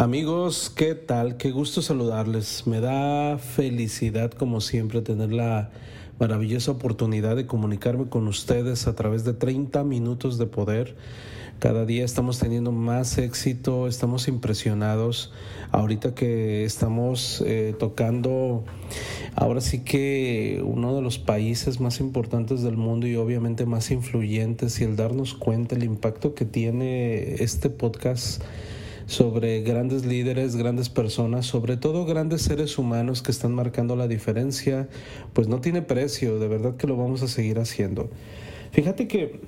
Amigos, ¿qué tal? Qué gusto saludarles. Me da felicidad, como siempre, tener la maravillosa oportunidad de comunicarme con ustedes a través de 30 minutos de poder. Cada día estamos teniendo más éxito, estamos impresionados. Ahorita que estamos eh, tocando, ahora sí que uno de los países más importantes del mundo y obviamente más influyentes y el darnos cuenta el impacto que tiene este podcast sobre grandes líderes, grandes personas, sobre todo grandes seres humanos que están marcando la diferencia, pues no tiene precio, de verdad que lo vamos a seguir haciendo. Fíjate que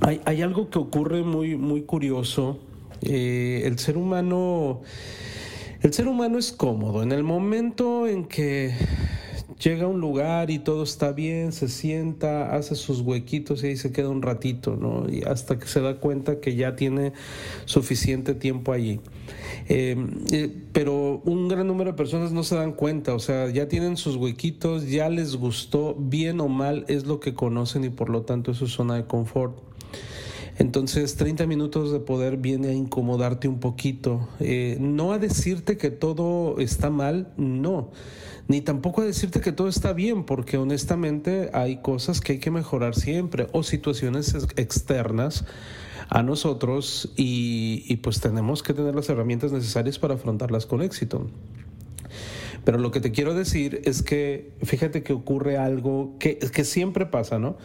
hay, algo que ocurre muy, muy curioso. Eh, el ser humano, el ser humano es cómodo. En el momento en que llega a un lugar y todo está bien, se sienta, hace sus huequitos y ahí se queda un ratito, ¿no? Y hasta que se da cuenta que ya tiene suficiente tiempo allí. Em, eh, pero un gran número de personas no se dan cuenta, o sea, ya tienen sus huequitos, ya les gustó, bien o mal es lo que conocen y por lo tanto es su zona de confort. Entonces, 30 minutos de poder viene a incomodarte un poquito. Eh, no a decirte que todo está mal, no ni tampoco a decirte que todo está bien, porque honestamente hay cosas que hay que mejorar siempre o situaciones externas a nosotros y, pues tenemos que tener las herramientas necesarias para afrontarlas con éxito. Pero lo que te quiero decir es que fíjate que ocurre algo que, que siempre pasa, ¿no?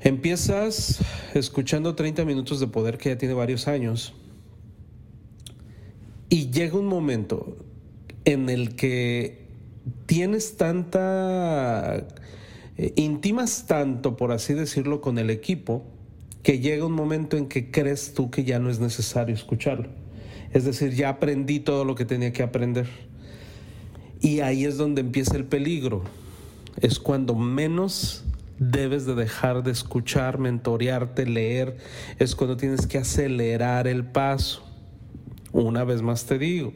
Empiezas escuchando 30 minutos de poder que ya tiene varios años y llega un momento en el que tienes tanta, eh, intimas tanto, por así decirlo, con el equipo, que llega un momento en que crees tú que ya no es necesario escucharlo. Es decir, ya aprendí todo lo que tenía que aprender. Y ahí es donde empieza el peligro. Es cuando menos debes de dejar de escuchar, mentorearte, leer. Es cuando tienes que acelerar el paso. Una vez más te digo,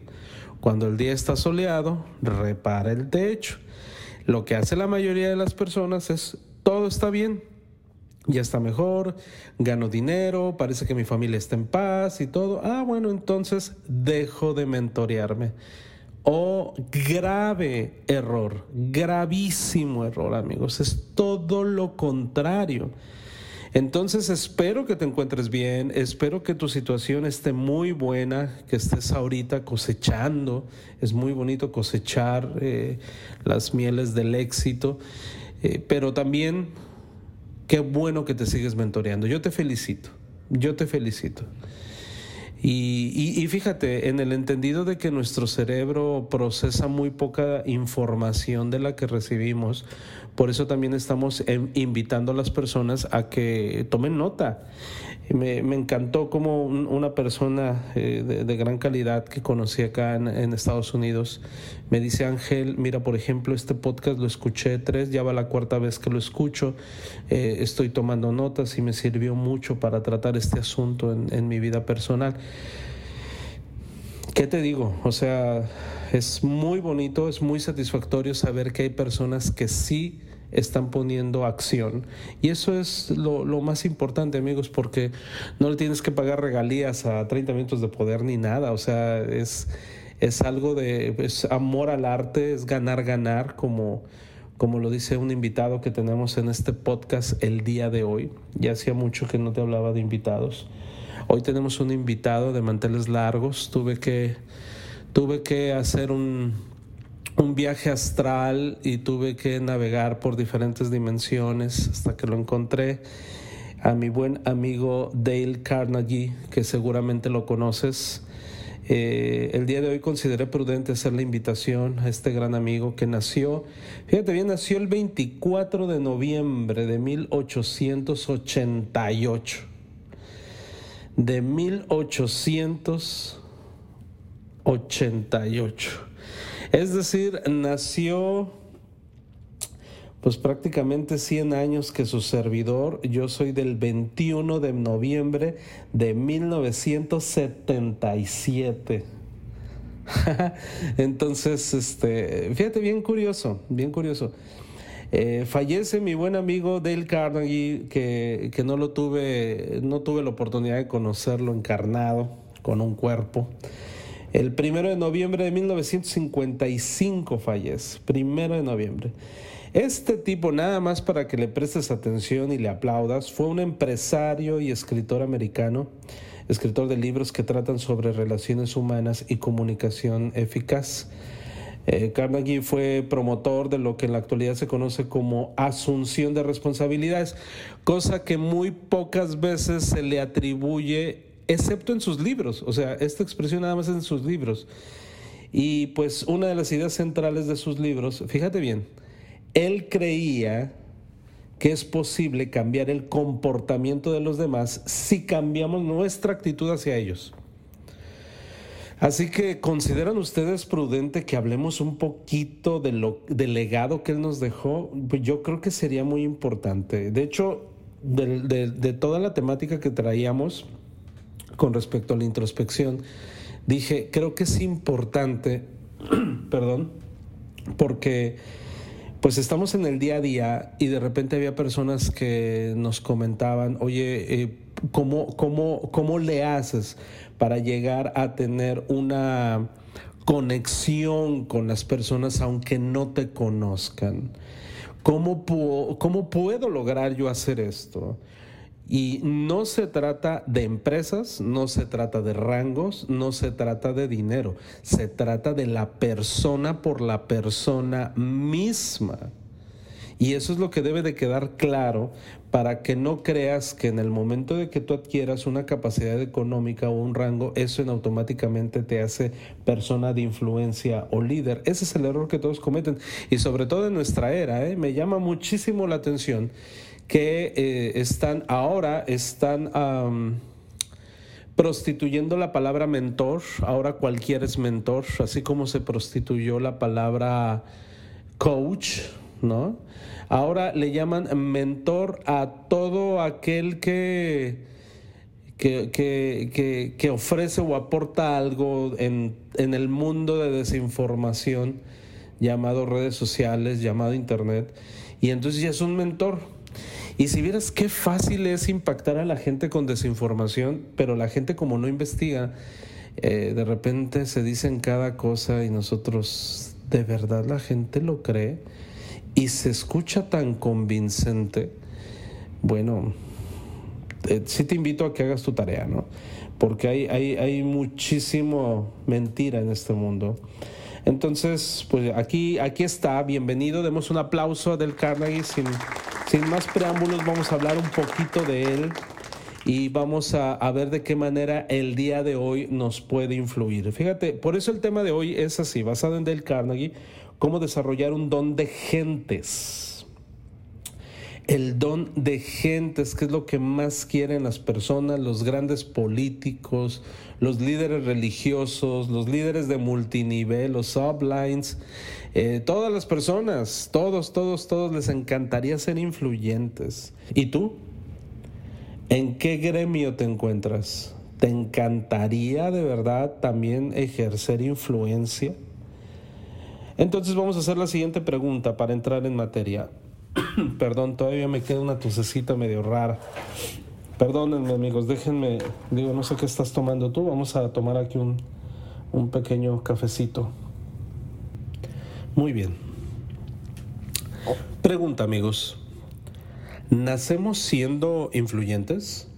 cuando el día está soleado, repara el techo. Lo que hace la mayoría de las personas es, todo está bien, ya está mejor, gano dinero, parece que mi familia está en paz y todo. Ah, bueno, entonces dejo de mentorearme. Oh, grave error, gravísimo error, amigos. Es todo lo contrario. Entonces espero que te encuentres bien, espero que tu situación esté muy buena, que estés ahorita cosechando. Es muy bonito cosechar eh, las mieles del éxito, eh, pero también qué bueno que te sigues mentoreando. Yo te felicito, yo te felicito. Y, fíjate, en el entendido de que nuestro cerebro procesa muy poca información de la que recibimos, por eso también estamos em, invitando a las personas a que tomen nota. Me, encantó como una persona eh, de, gran calidad que conocí acá en, Estados Unidos me dice, Ángel, mira, por ejemplo, este podcast lo escuché tres, ya va la cuarta vez que lo escucho, eh, estoy tomando notas y me sirvió mucho para tratar este asunto en mi vida personal. ¿Qué te digo? O sea, es muy bonito, es muy satisfactorio saber que hay personas que sí están poniendo acción. Y eso es lo, más importante, amigos, porque no le tienes que pagar regalías a 30 minutos de poder ni nada. O sea, es, es algo de es amor al arte, es ganar, ganar, como, como lo dice un invitado que tenemos en este podcast el día de hoy. Ya hacía mucho que no te hablaba de invitados. Hoy tenemos un invitado de manteles largos. Tuve que, tuve que hacer un un viaje astral y tuve que navegar por diferentes dimensiones hasta que lo encontré a mi buen amigo Dale Carnegie, que seguramente lo conoces. Eh, el día de hoy consideré prudente hacer la invitación a este gran amigo que nació, fíjate bien, nació el 24 de noviembre de 1888. De 1888. Es decir, nació pues prácticamente 100 años que su servidor, yo soy del 21 de noviembre de 1977. Entonces, este, fíjate, bien curioso, bien curioso. Eh, fallece mi buen amigo Dale Carnegie, que, que, no lo tuve, no tuve la oportunidad de conocerlo encarnado, con un cuerpo. El primero de noviembre de 1955 fallece, primero de noviembre. Este tipo, nada más para que le prestes atención y le aplaudas, fue un empresario y escritor americano, escritor de libros que tratan sobre relaciones humanas y comunicación eficaz. Eh, Carnegie fue promotor de lo que en la actualidad se conoce como asunción de responsabilidades, cosa que muy pocas veces se le atribuye, excepto en sus libros. O sea, esta expresión nada más en sus libros. Y pues una de las ideas centrales de sus libros, fíjate bien, él creía que es posible cambiar el comportamiento de los demás si cambiamos nuestra actitud hacia ellos. Así que consideran ustedes prudente que hablemos un poquito de lo, del legado que él nos dejó. Pues yo creo que sería muy importante. De hecho, de, toda la temática que traíamos con respecto a la introspección, dije, creo que es importante, perdón, porque pues estamos en el día a día y de repente había personas que nos comentaban, oye, eh, ¿cómo, cómo, cómo le haces para llegar a tener una conexión con las personas aunque no te conozcan? ¿Cómo, ¿Cómo puedo lograr yo hacer esto? Y no se trata de empresas, no se trata de rangos, no se trata de dinero, se trata de la persona por la persona misma. Y eso es lo que debe de quedar claro para que no creas que en el momento de que tú adquieras una capacidad económica o un rango, eso en automáticamente te hace persona de influencia o líder. Ese es el error que todos cometen. Y sobre todo en nuestra era, ¿eh? me llama muchísimo la atención que eh, están ahora, están prostituyendo la palabra mentor, ahora cualquiera es mentor, así como se prostituyó la palabra coach, ¿no? Ahora le llaman mentor a todo aquel que, que, que, que ofrece o aporta algo en, en el mundo de desinformación llamado redes sociales, llamado internet, y entonces ya es un mentor. Y si vieras qué fácil es impactar a la gente con desinformación, pero la gente como no investiga, eh, de repente se dicen cada cosa y nosotros, ¿de verdad la gente lo cree? Y se escucha tan convincente. Bueno, eh, sí te invito a que hagas tu tarea, ¿no? Porque hay, hay, hay muchísimo mentira en este mundo. Entonces, pues aquí, aquí está, bienvenido, demos un aplauso a Del Carnegie. Sin, más preámbulos, vamos a hablar un poquito de él y vamos a, a, ver de qué manera el día de hoy nos puede influir. Fíjate, por eso el tema de hoy es así, basado en Del Carnegie, cómo desarrollar un don de gentes el don de gentes, que es lo que más quieren las personas, los grandes políticos, los líderes religiosos, los líderes de multinivel, los sublines, eh, todas las personas, todos, todos, todos les encantaría ser influyentes. ¿Y tú? ¿En qué gremio te encuentras? ¿Te encantaría de verdad también ejercer influencia? Entonces vamos a hacer la siguiente pregunta para entrar en materia. Perdón, todavía me queda una tosecita medio rara. Perdónenme amigos, déjenme, digo, no sé qué estás tomando tú, vamos a tomar aquí un, un pequeño cafecito. Muy bien. Pregunta amigos, ¿nacemos siendo influyentes?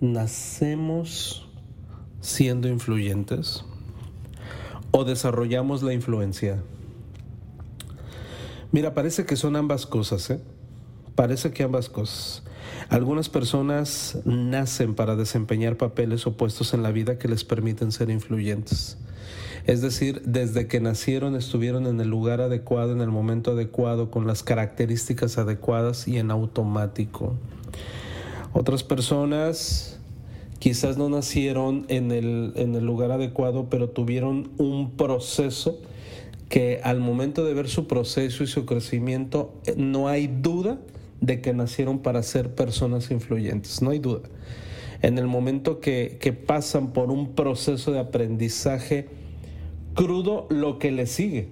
¿Nacemos siendo influyentes? ¿O desarrollamos la influencia? Mira, parece que son ambas cosas, ¿eh? Parece que ambas cosas. Algunas personas nacen para desempeñar papeles opuestos en la vida que les permiten ser influyentes. Es decir, desde que nacieron estuvieron en el lugar adecuado, en el momento adecuado, con las características adecuadas y en automático. Otras personas quizás no nacieron en el, en el lugar adecuado, pero tuvieron un proceso que al momento de ver su proceso y su crecimiento, eh, no hay duda de que nacieron para ser personas influyentes, no hay duda. En el momento que, que pasan por un proceso de aprendizaje crudo, lo que le sigue,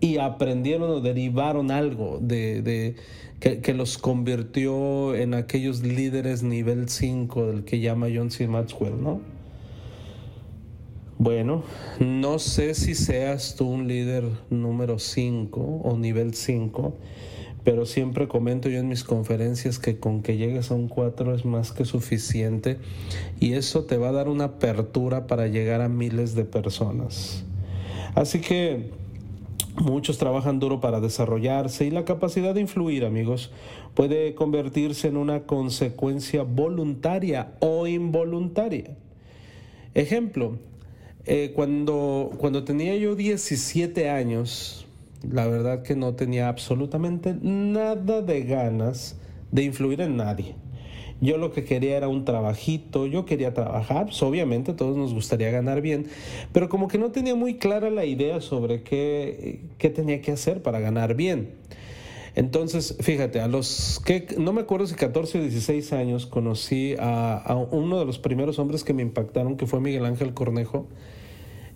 y aprendieron o derivaron algo de, de que, que, los convirtió en aquellos líderes nivel 5 del que llama John C. Maxwell, ¿no? Bueno, no sé si seas tú un líder número 5 o nivel 5, pero siempre comento yo en mis conferencias que con que llegues a un 4 es más que suficiente y eso te va a dar una apertura para llegar a miles de personas. Así que muchos trabajan duro para desarrollarse y la capacidad de influir, amigos, puede convertirse en una consecuencia voluntaria o involuntaria. Ejemplo, eh, cuando, cuando tenía yo 17 años, la verdad que no tenía absolutamente nada de ganas de influir en nadie. Yo lo que quería era un trabajito, yo quería trabajar, pues obviamente todos nos gustaría ganar bien, pero como que no tenía muy clara la idea sobre qué, qué tenía que hacer para ganar bien. Entonces, fíjate, a los que, no me acuerdo si 14 o 16 años, conocí a, uno de los primeros hombres que me impactaron, que fue Miguel Ángel Cornejo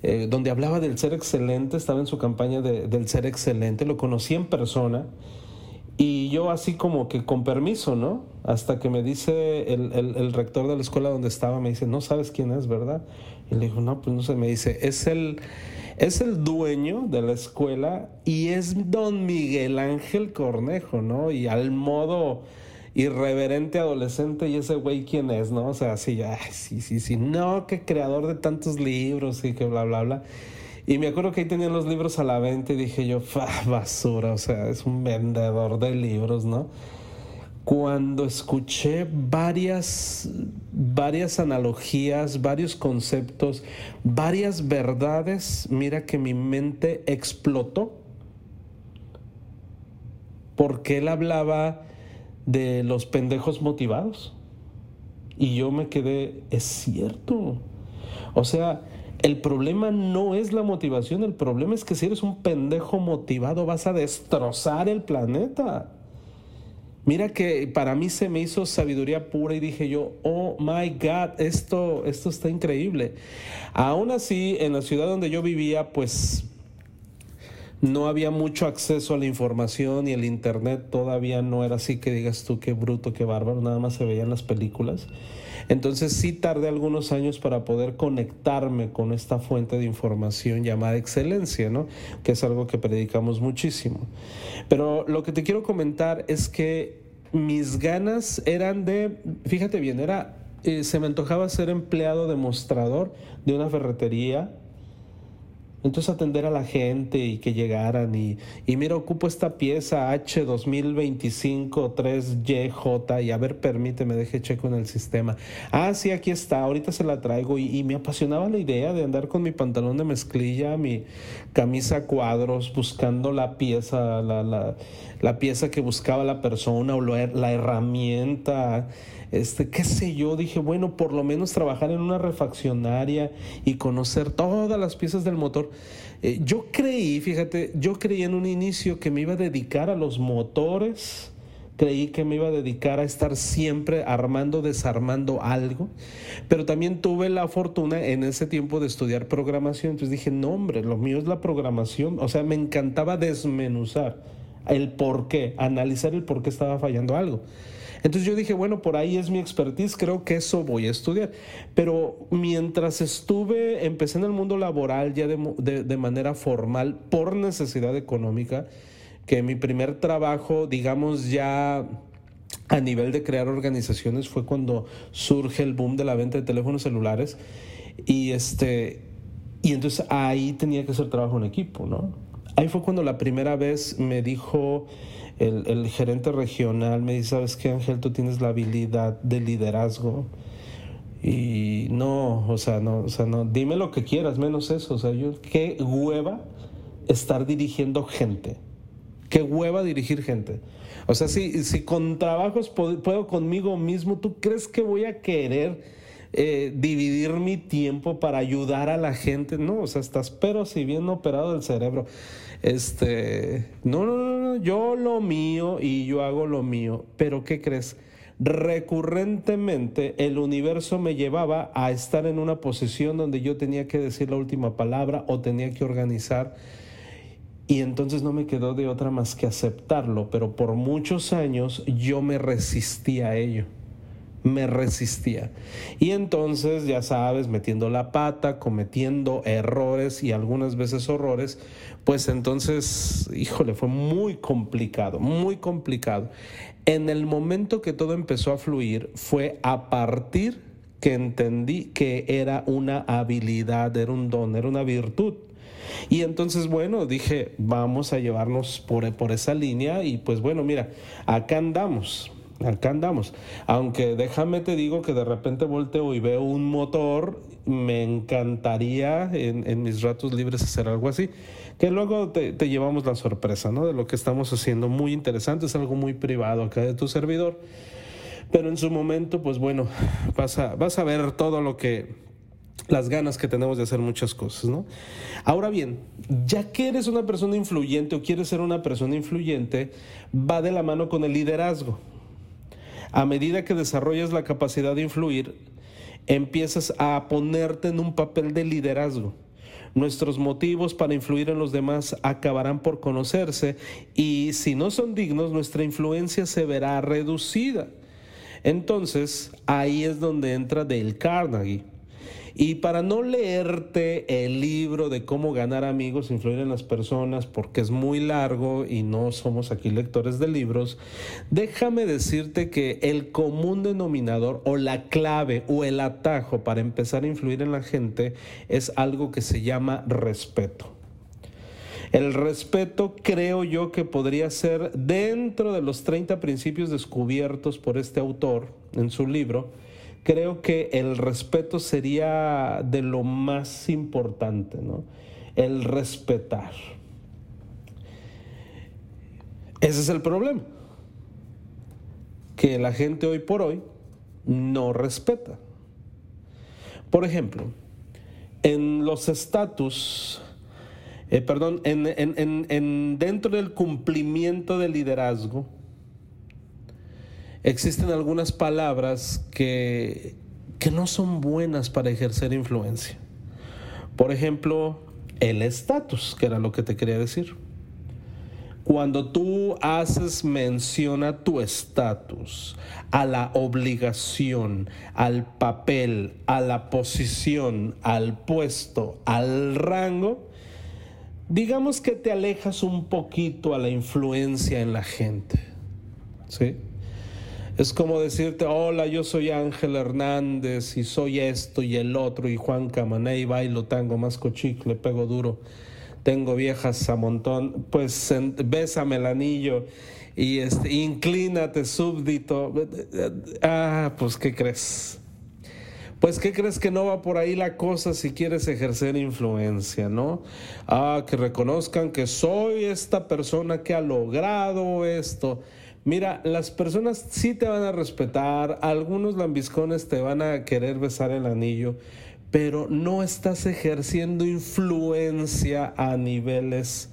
eh, donde hablaba del ser excelente, estaba en su campaña del ser excelente, lo conocí en persona y yo así como que con permiso, ¿no? Hasta que me dice el, rector de la escuela donde estaba, me dice, no sabes quién es, ¿verdad? Y le digo, no, pues no sé, me dice, es el, es el dueño de la escuela y es don Miguel Ángel Cornejo, ¿no? Y al modo irreverente adolescente y ese güey quién es, ¿no? O sea, sí, sí, sí, sí, no, que creador de tantos libros y que bla, bla, bla. Y me acuerdo que ahí tenían los libros a la venta y dije yo, basura, o sea, es un vendedor de libros, ¿no? Cuando escuché varias, varias analogías, varios conceptos, varias verdades, mira que mi mente explotó. Porque él hablaba de los pendejos motivados. Y yo me quedé, es cierto. O sea, el problema no es la motivación, el problema es que si eres un pendejo motivado vas a destrozar el planeta. Mira que para mí se me hizo sabiduría pura y dije yo, oh my God, esto, esto está increíble. Aún así, en la ciudad donde yo vivía, pues no había mucho acceso a la información y el internet todavía no era así que digas tú qué bruto, qué bárbaro, nada más se veían las películas. Entonces sí tardé algunos años para poder conectarme con esta fuente de información llamada excelencia, ¿no? Que es algo que predicamos muchísimo. Pero lo que te quiero comentar es que mis ganas eran de, fíjate bien, era, eh, se me antojaba ser empleado demostrador de una ferretería entonces atender a la gente y que llegaran y, y mira, ocupo esta pieza H 2025 3YJ y a ver, permíteme, deje checo en el sistema. Ah, sí, aquí está, ahorita se la traigo y, me apasionaba la idea de andar con mi pantalón de mezclilla, mi camisa cuadros, buscando la pieza, la, la, la pieza que buscaba la persona o la herramienta este, qué sé yo, dije, bueno, por lo menos trabajar en una refaccionaria y conocer todas las piezas del motor. Eh, yo creí, fíjate, yo creí en un inicio que me iba a dedicar a los motores, creí que me iba a dedicar a estar siempre armando, desarmando algo, pero también tuve la fortuna en ese tiempo de estudiar programación, entonces dije, no hombre, lo mío es la programación, o sea, me encantaba desmenuzar el por qué, analizar el por qué estaba fallando algo. Entonces yo dije, bueno, por ahí es mi expertise, creo que eso voy a estudiar. Pero mientras estuve, empecé en el mundo laboral ya de, de, manera formal por necesidad económica, que mi primer trabajo, digamos, ya a nivel de crear organizaciones fue cuando surge el boom de la venta de teléfonos celulares. Y este, y entonces ahí tenía que hacer trabajo en equipo, ¿no? Ahí fue cuando la primera vez me dijo el, gerente regional me dice, ¿sabes qué, Ángel? Tú tienes la habilidad de liderazgo. Y no, o sea, no, o sea, no, dime lo que quieras, menos eso. O sea, yo, qué hueva estar dirigiendo gente. Qué hueva dirigir gente. O sea, si, si con trabajos puedo, puedo conmigo mismo, ¿tú crees que voy a querer eh, dividir mi tiempo para ayudar a la gente. No, o sea, estás pero si bien operado el cerebro. Este, no, no, no, no, yo lo mío y yo hago lo mío. Pero ¿qué crees? recurrentemente el universo me llevaba a estar en una posición donde yo tenía que decir la última palabra o tenía que organizar y entonces no me quedó de otra más que aceptarlo, pero por muchos años yo me resistía a ello me resistía. Y entonces, ya sabes, metiendo la pata, cometiendo errores y algunas veces horrores, pues entonces, híjole, fue muy complicado, muy complicado. En el momento que todo empezó a fluir fue a partir que entendí que era una habilidad, era un don, era una virtud. Y entonces, bueno, dije, vamos a llevarnos por, por esa línea y pues bueno, mira, acá andamos acá andamos. Aunque déjame te digo que de repente volteo y veo un motor, me encantaría en, mis ratos libres hacer algo así. Que luego te, llevamos la sorpresa, ¿no? De lo que estamos haciendo. Muy interesante, es algo muy privado acá de tu servidor. Pero en su momento, pues bueno, vas a, vas a ver todo lo que, las ganas que tenemos de hacer muchas cosas, ¿no? Ahora bien, ya que eres una persona influyente o quieres ser una persona influyente, va de la mano con el liderazgo a medida que desarrollas la capacidad de influir, empiezas a ponerte en un papel de liderazgo. Nuestros motivos para influir en los demás acabarán por conocerse y si no son dignos, nuestra influencia se verá reducida. Entonces, ahí es donde entra Dale Carnegie. Y para no leerte el libro de cómo ganar amigos, influir en las personas, porque es muy largo y no somos aquí lectores de libros, déjame decirte que el común denominador o la clave o el atajo para empezar a influir en la gente es algo que se llama respeto. El respeto creo yo que podría ser dentro de los 30 principios descubiertos por este autor en su libro, creo que el respeto sería de lo más importante, ¿no? El respetar. Ese es el problema. Que la gente hoy por hoy no respeta. Por ejemplo, en los estatus, eh, perdón, en, dentro del cumplimiento del liderazgo, existen algunas palabras que, que no son buenas para ejercer influencia. Por ejemplo, el estatus, que era lo que te quería decir. Cuando tú haces mención a tu estatus, a la obligación, al papel, a la posición, al puesto, al rango, digamos que te alejas un poquito a la influencia en la gente. ¿Sí? Es como decirte, hola, yo soy Ángel Hernández y soy esto y el otro y Juan Camané bailo tango, más cochicle, pego duro, tengo viejas a montón, pues bésame el anillo y este, inclínate súbdito. Ah, pues ¿qué crees? Pues ¿qué crees que no va por ahí la cosa si quieres ejercer influencia, ¿no? Ah, que reconozcan que soy esta persona que ha logrado esto. Mira, las personas sí te van a respetar, algunos lambiscones te van a querer besar el anillo, pero no estás ejerciendo influencia a niveles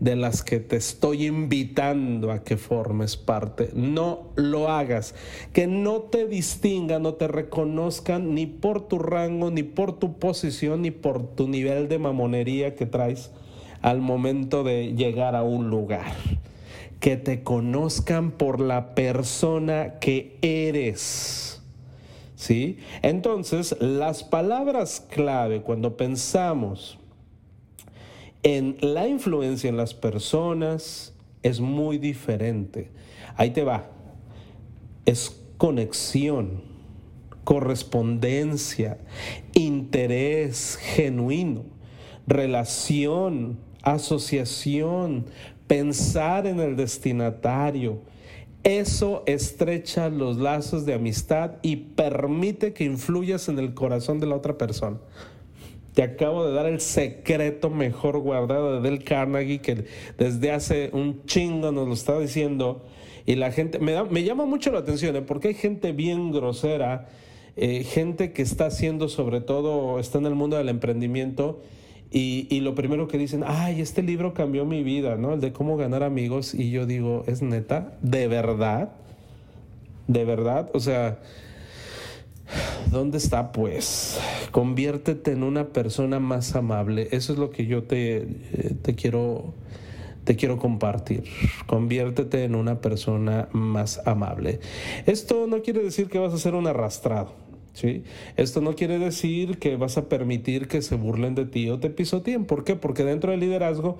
de las que te estoy invitando a que formes parte. No lo hagas. Que no te distingan, no te reconozcan ni por tu rango, ni por tu posición, ni por tu nivel de mamonería que traes al momento de llegar a un lugar que te conozcan por la persona que eres. ¿Sí? Entonces, las palabras clave cuando pensamos en la influencia en las personas es muy diferente. Ahí te va. Es conexión, correspondencia, interés genuino, relación, asociación, pensar en el destinatario. Eso estrecha los lazos de amistad y permite que influyas en el corazón de la otra persona. Te acabo de dar el secreto mejor guardado de Del Carnegie que desde hace un chingo nos lo está diciendo y la gente me, llama mucho la atención ¿eh? porque hay gente bien grosera eh, gente que está haciendo sobre todo, está en el mundo del emprendimiento y, lo primero que dicen, ay, este libro cambió mi vida, ¿no? El de cómo ganar amigos. Y yo digo, ¿es neta? ¿De verdad? ¿De verdad? O sea, ¿dónde está pues? Conviértete en una persona más amable. Eso es lo que yo te, eh, te quiero te quiero compartir. Conviértete en una persona más amable. Esto no quiere decir que vas a ser un arrastrado. ¿Sí? Esto no quiere decir que vas a permitir que se burlen de ti o te pisoteen. ¿Por qué? Porque dentro del liderazgo,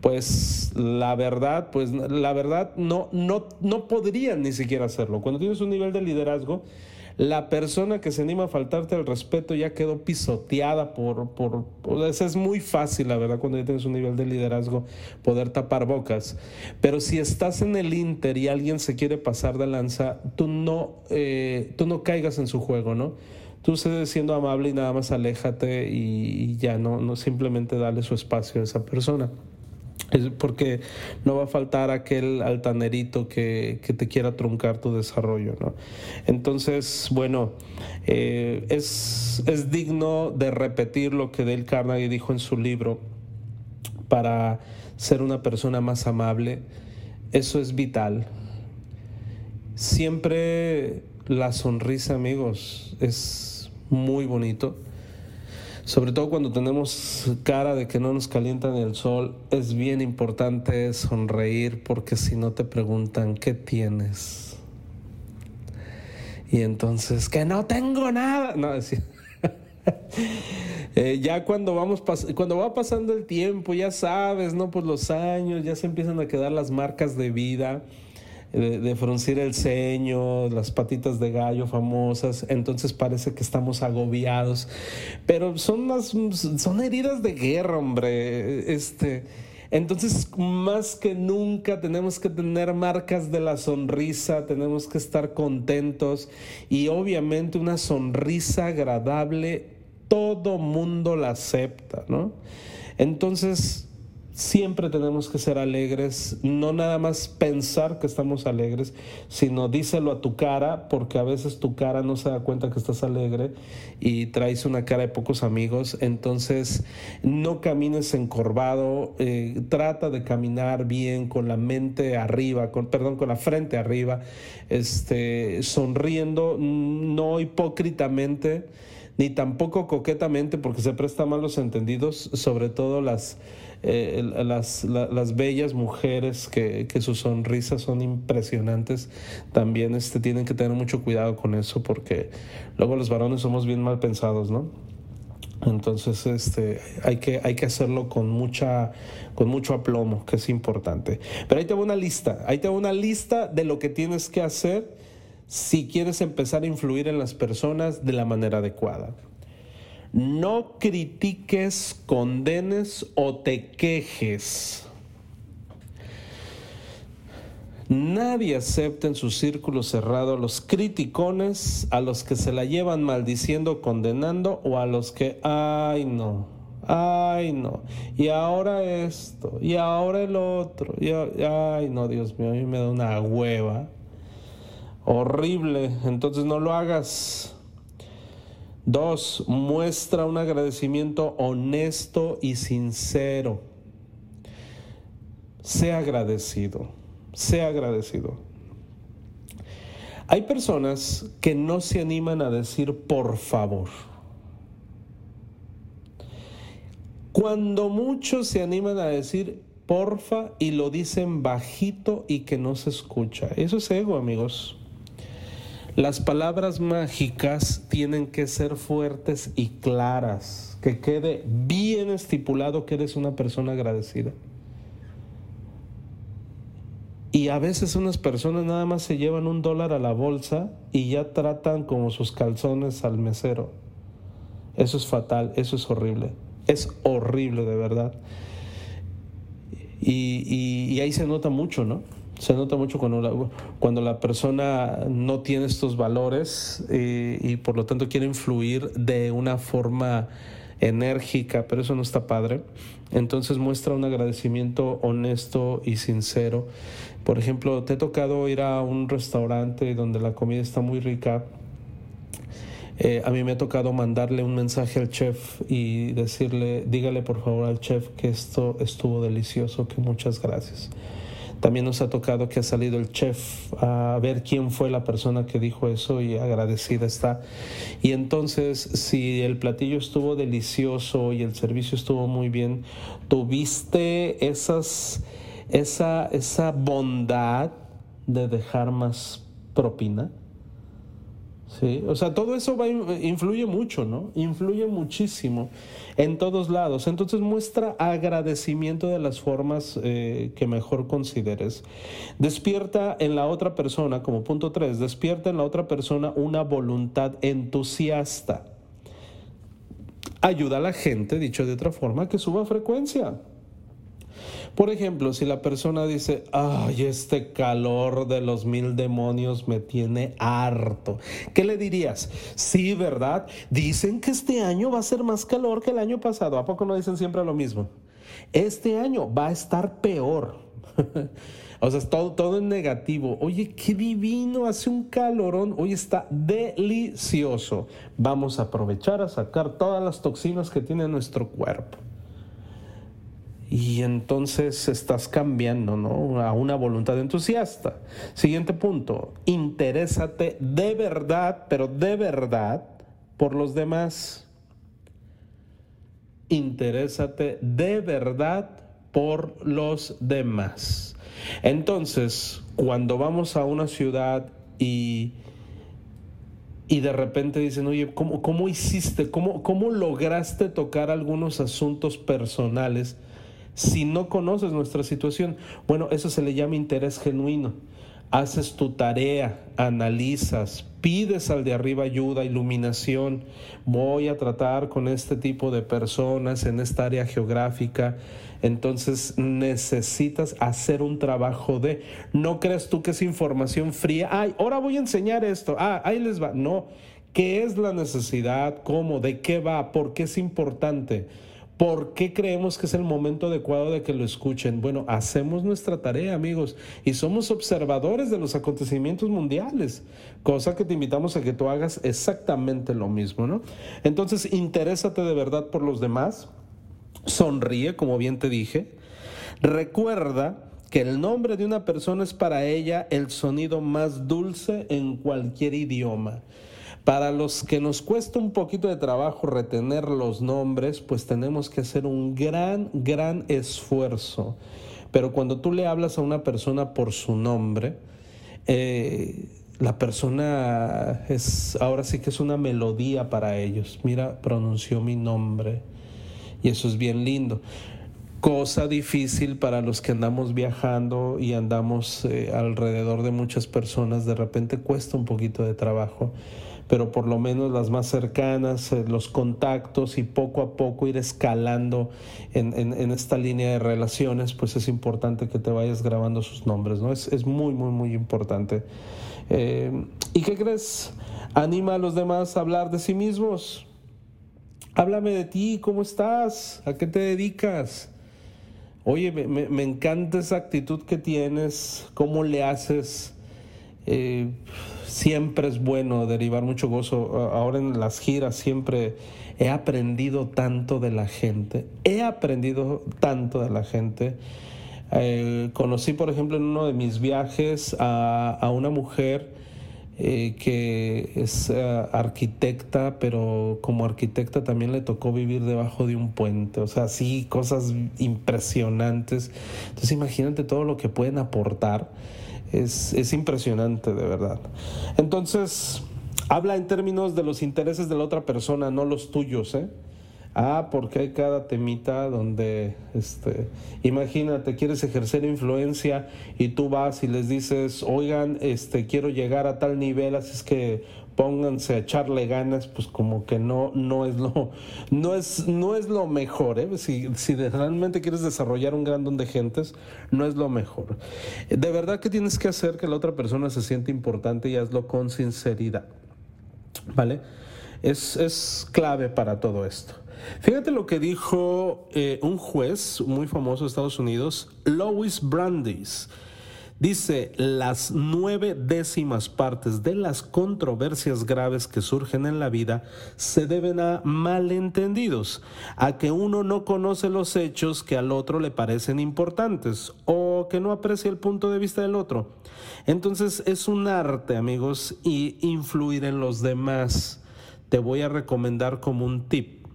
pues la verdad, pues la verdad no, no, no podrían ni siquiera hacerlo. Cuando tienes un nivel de liderazgo, la persona que se anima a faltarte el respeto ya quedó pisoteada por, por, es muy fácil, la verdad, cuando ya tienes un nivel de liderazgo, poder tapar bocas. Pero si estás en el Inter y alguien se quiere pasar de lanza, tú no, eh, tú no caigas en su juego, ¿no? Tú sigues siendo amable y nada más aléjate y, ya no, no simplemente dale su espacio a esa persona. Es porque no va a faltar aquel altanerito que, te quiera truncar tu desarrollo, ¿no? Entonces, bueno, eh, es, es digno de repetir lo que Dale Carnegie dijo en su libro para ser una persona más amable. Eso es vital. Siempre la sonrisa, amigos, es muy bonito sobre todo cuando tenemos cara de que no nos calientan el sol, es bien importante sonreír porque si no te preguntan, ¿qué tienes? Y entonces, que no tengo nada. No, eh, ya cuando vamos cuando va pasando el tiempo, ya sabes, ¿no? Pues los años, ya se empiezan a quedar las marcas de vida de, fruncir el ceño, las patitas de gallo famosas, entonces parece que estamos agobiados, pero son más, son heridas de guerra, hombre, este... Entonces, más que nunca tenemos que tener marcas de la sonrisa, tenemos que estar contentos y obviamente una sonrisa agradable, todo mundo la acepta, ¿no? Entonces, Siempre tenemos que ser alegres, no nada más pensar que estamos alegres, sino díselo a tu cara, porque a veces tu cara no se da cuenta que estás alegre y traes una cara de pocos amigos. Entonces, no camines encorvado, eh, trata de caminar bien con la mente arriba, con, perdón, con la frente arriba, este, sonriendo, no hipócritamente ni tampoco coquetamente porque se presta mal los entendidos, sobre todo las eh, las, las, bellas mujeres que, que, sus sonrisas son impresionantes, también este, tienen que tener mucho cuidado con eso porque luego los varones somos bien mal pensados, ¿no? Entonces, este, hay que, hay que hacerlo con mucha, con mucho aplomo, que es importante. Pero ahí te una lista, ahí te una lista de lo que tienes que hacer si quieres empezar a influir en las personas de la manera adecuada. No critiques, condenes o te quejes. Nadie acepta en su círculo cerrado a los criticones, a los que se la llevan maldiciendo, condenando o a los que, ay no, ay no, y ahora esto, y ahora el otro, ay no, Dios mío, a mí me da una hueva horrible, entonces no lo hagas. Dos, muestra un agradecimiento honesto y sincero. Sea agradecido, sea agradecido. Hay personas que no se animan a decir por favor. Cuando muchos se animan a decir porfa y lo dicen bajito y que no se escucha. Eso es ego, amigos. Las palabras mágicas tienen que ser fuertes y claras, que quede bien estipulado que eres una persona agradecida. Y a veces unas personas nada más se llevan un dólar a la bolsa y ya tratan como sus calzones al mesero. Eso es fatal, eso es horrible. Es horrible de verdad. Y, ahí se nota mucho, ¿no? Se nota mucho cuando la, cuando la persona no tiene estos valores y, y por lo tanto quiere influir de una forma enérgica, pero eso no está padre. Entonces muestra un agradecimiento honesto y sincero. Por ejemplo, te he tocado ir a un restaurante donde la comida está muy rica Eh, a mí me ha tocado mandarle un mensaje al chef y decirle, dígale por favor al chef que esto estuvo delicioso, que muchas gracias. También nos ha tocado que ha salido el chef a ver quién fue la persona que dijo eso y agradecida está. Y entonces, si el platillo estuvo delicioso y el servicio estuvo muy bien, tuviste esas, esa, esa bondad de dejar más propina. Sí, o sea, todo eso va, influye mucho, ¿no? Influye muchísimo en todos lados. Entonces muestra agradecimiento de las formas eh, que mejor consideres. Despierta en la otra persona, como punto tres, despierta en la otra persona una voluntad entusiasta. Ayuda a la gente, dicho de otra forma, que suba frecuencia. Por ejemplo, si la persona dice, ay, este calor de los mil demonios me tiene harto, ¿qué le dirías? Sí, ¿verdad? Dicen que este año va a ser más calor que el año pasado. ¿A poco no dicen siempre lo mismo? Este año va a estar peor. O sea, todo, en negativo. Oye, qué divino, hace un calorón. Hoy está delicioso. Vamos a aprovechar a sacar todas las toxinas que tiene nuestro cuerpo. Y entonces estás cambiando ¿no? a una voluntad entusiasta. Siguiente punto, interésate de verdad, pero de verdad, por los demás. Interésate de verdad por los demás. Entonces, cuando vamos a una ciudad y, y de repente dicen, oye, ¿cómo, cómo hiciste? ¿Cómo, ¿Cómo lograste tocar algunos asuntos personales? Si no conoces nuestra situación. Bueno, eso se le llama interés genuino. Haces tu tarea, analizas, pides al de arriba ayuda, iluminación. Voy a tratar con este tipo de personas en esta área geográfica. Entonces necesitas hacer un trabajo de, no crees tú que es información fría. Ay, ahora voy a enseñar esto. Ah, ahí les va. No, ¿qué es la necesidad? ¿Cómo? ¿De qué va? ¿Por qué es importante? ¿Por qué creemos que es el momento adecuado de que lo escuchen? Bueno, hacemos nuestra tarea, amigos, y somos observadores de los acontecimientos mundiales, cosa que te invitamos a que tú hagas exactamente lo mismo, ¿no? Entonces, interésate de verdad por los demás, sonríe, como bien te dije, recuerda que el nombre de una persona es para ella el sonido más dulce en cualquier idioma. Para los que nos cuesta un poquito de trabajo retener los nombres, pues tenemos que hacer un gran, gran esfuerzo. Pero cuando tú le hablas a una persona por su nombre, eh, la persona es, ahora sí que es una melodía para ellos. Mira, pronunció mi nombre. Y eso es bien lindo. Cosa difícil para los que andamos viajando y andamos eh, alrededor de muchas personas, de repente cuesta un poquito de trabajo pero por lo menos las más cercanas, eh, los contactos y poco a poco ir escalando en, esta línea de relaciones, pues es importante que te vayas grabando sus nombres, ¿no? Es, muy, muy, muy importante. Eh, ¿Y qué crees? Anima a los demás a hablar de sí mismos. Háblame de ti, ¿cómo estás? ¿A qué te dedicas? Oye, me encanta esa actitud que tienes, cómo le haces eh, siempre es bueno derivar mucho gozo. Ahora en las giras siempre he aprendido tanto de la gente. He aprendido tanto de la gente. Eh, conocí, por ejemplo, en uno de mis viajes a, una mujer eh, que es arquitecta, pero como arquitecta también le tocó vivir debajo de un puente. O sea, sí, cosas impresionantes. Entonces imagínate todo lo que pueden aportar es, impresionante, de verdad. Entonces, habla en términos de los intereses de la otra persona, no los tuyos, ¿eh? Ah, porque hay cada temita donde, este, imagínate, quieres ejercer influencia y tú vas y les dices, oigan, este, quiero llegar a tal nivel, así es que pónganse a echarle ganas, pues como que no, no es lo, no es, no es lo mejor, ¿eh? si, si realmente quieres desarrollar un gran don de gentes, no es lo mejor. De verdad que tienes que hacer que la otra persona se siente importante y hazlo con sinceridad, ¿vale? Es, es clave para todo esto. Fíjate lo que dijo eh, un juez muy famoso de Estados Unidos, Louis Brandeis Dice, las nueve décimas partes de las controversias graves que surgen en la vida se deben a malentendidos, a que uno no conoce los hechos que al otro le parecen importantes o que no aprecia el punto de vista del otro. Entonces es un arte, amigos, y influir en los demás. Te voy a recomendar como un tip.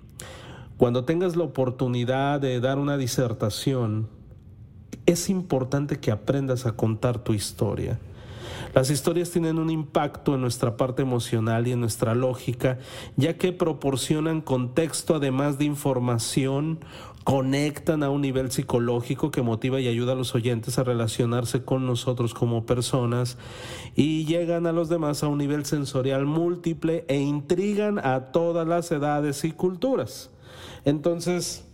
Cuando tengas la oportunidad de dar una disertación, es importante que aprendas a contar tu historia. Las historias tienen un impacto en nuestra parte emocional y en nuestra lógica, ya que proporcionan contexto además de información, conectan a un nivel psicológico que motiva y ayuda a los oyentes a relacionarse con nosotros como personas y llegan a los demás a un nivel sensorial múltiple e intrigan a todas las edades y culturas. Entonces,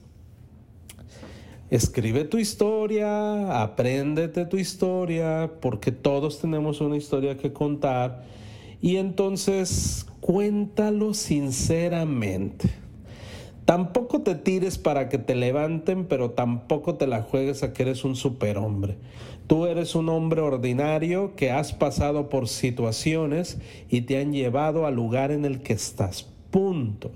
Escribe tu historia, apréndete tu historia, porque todos tenemos una historia que contar. Y entonces cuéntalo sinceramente. Tampoco te tires para que te levanten, pero tampoco te la juegues a que eres un superhombre. Tú eres un hombre ordinario que has pasado por situaciones y te han llevado al lugar en el que estás. Punto.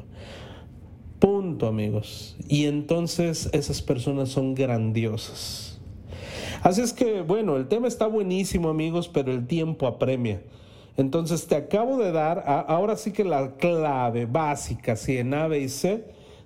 Punto, amigos. Y entonces esas personas son grandiosas. Así es que, bueno, el tema está buenísimo, amigos, pero el tiempo apremia. Entonces te acabo de dar, ahora sí que la clave básica, si en A, B y C,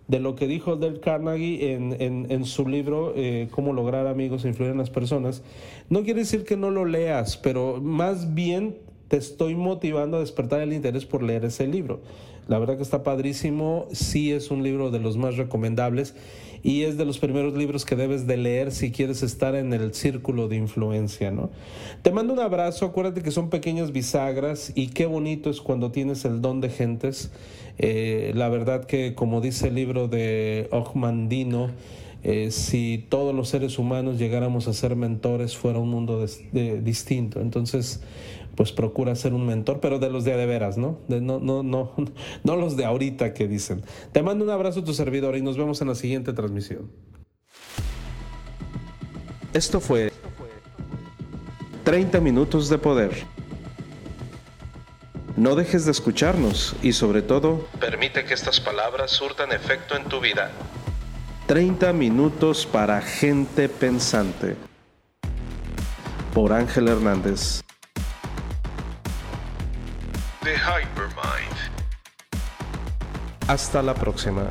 de lo que dijo Del Carnegie en, su libro eh, Cómo lograr amigos e influir en las personas. No quiere decir que no lo leas, pero más bien te estoy motivando a despertar el interés por leer ese libro. La verdad que está padrísimo, sí es un libro de los más recomendables y es de los primeros libros que debes de leer si quieres estar en el círculo de influencia, ¿no? Te mando un abrazo, acuérdate que son pequeñas bisagras y qué bonito es cuando tienes el don de gentes. Eh, la verdad que como dice el libro de Ogmandino, eh, si todos los seres humanos llegáramos a ser mentores fuera un mundo distinto. Entonces, pues procura ser un mentor, pero de los de, de veras, ¿no? No, no, no, no los de ahorita que dicen. Te mando un abrazo a tu servidor y nos vemos en la siguiente transmisión. Esto fue 30 minutos de poder. No dejes de escucharnos y sobre todo, permite que estas palabras surtan efecto en tu vida. 30 minutos para gente pensante. Por Ángel Hernández. Hypermind. Hasta la próxima.